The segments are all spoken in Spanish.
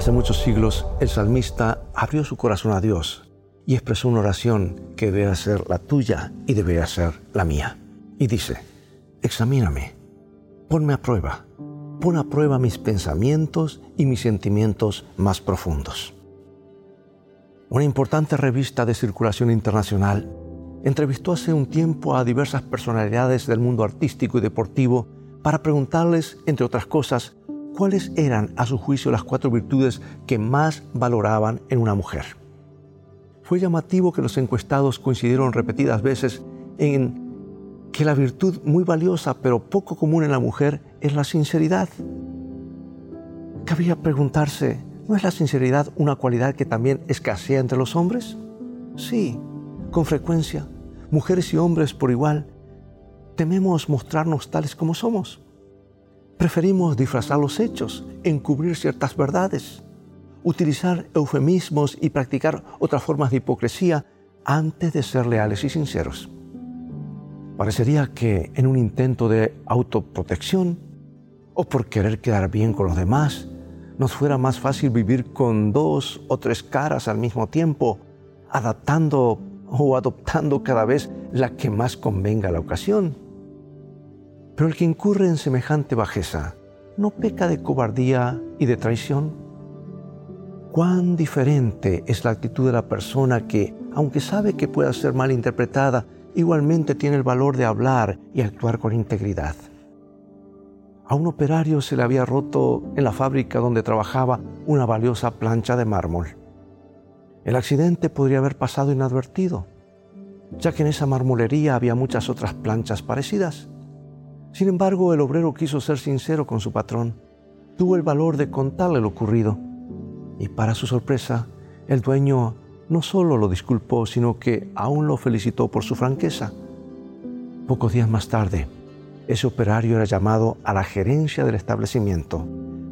Hace muchos siglos el salmista abrió su corazón a Dios y expresó una oración que debe ser la tuya y debe ser la mía. Y dice, examíname, ponme a prueba, pon a prueba mis pensamientos y mis sentimientos más profundos. Una importante revista de circulación internacional entrevistó hace un tiempo a diversas personalidades del mundo artístico y deportivo para preguntarles, entre otras cosas, cuáles eran a su juicio las cuatro virtudes que más valoraban en una mujer. Fue llamativo que los encuestados coincidieron repetidas veces en que la virtud muy valiosa pero poco común en la mujer es la sinceridad. Cabía preguntarse, ¿no es la sinceridad una cualidad que también escasea entre los hombres? Sí, con frecuencia, mujeres y hombres por igual, tememos mostrarnos tales como somos. Preferimos disfrazar los hechos, encubrir ciertas verdades utilizar eufemismos y practicar otras formas de hipocresía antes de ser leales y sinceros. Parecería que en un intento de autoprotección o por querer quedar bien con los demás, nos fuera más fácil vivir con dos o tres caras al mismo tiempo, adaptando o adoptando cada vez la que más convenga a la ocasión. Pero el que incurre en semejante bajeza no peca de cobardía y de traición cuán diferente es la actitud de la persona que, aunque sabe que pueda ser mal interpretada, igualmente tiene el valor de hablar y actuar con integridad. A un operario se le había roto en la fábrica donde trabajaba una valiosa plancha de mármol. El accidente podría haber pasado inadvertido, ya que en esa marmolería había muchas otras planchas parecidas. Sin embargo, el obrero quiso ser sincero con su patrón. Tuvo el valor de contarle lo ocurrido y para su sorpresa, el dueño no solo lo disculpó, sino que aún lo felicitó por su franqueza. Pocos días más tarde, ese operario era llamado a la gerencia del establecimiento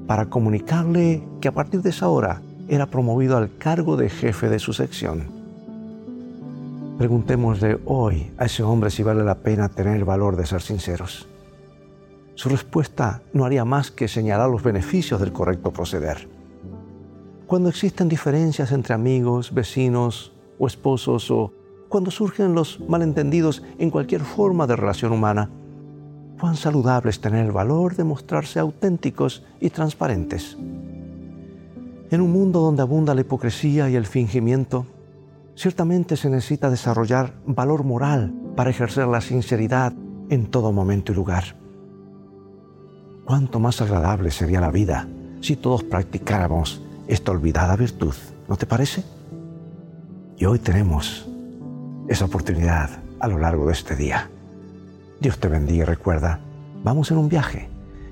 para comunicarle que a partir de esa hora era promovido al cargo de jefe de su sección. Preguntémosle hoy a ese hombre si vale la pena tener el valor de ser sinceros. Su respuesta no haría más que señalar los beneficios del correcto proceder cuando existen diferencias entre amigos, vecinos o esposos o cuando surgen los malentendidos en cualquier forma de relación humana, cuán saludable es tener el valor de mostrarse auténticos y transparentes. En un mundo donde abunda la hipocresía y el fingimiento, ciertamente se necesita desarrollar valor moral para ejercer la sinceridad en todo momento y lugar. Cuánto más agradable sería la vida si todos practicáramos esta olvidada virtud, ¿no te parece? Y hoy tenemos esa oportunidad a lo largo de este día. Dios te bendiga y recuerda, vamos en un viaje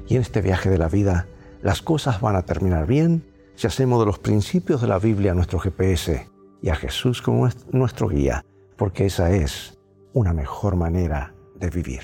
y en este viaje de la vida las cosas van a terminar bien si hacemos de los principios de la Biblia nuestro GPS y a Jesús como nuestro guía, porque esa es una mejor manera de vivir.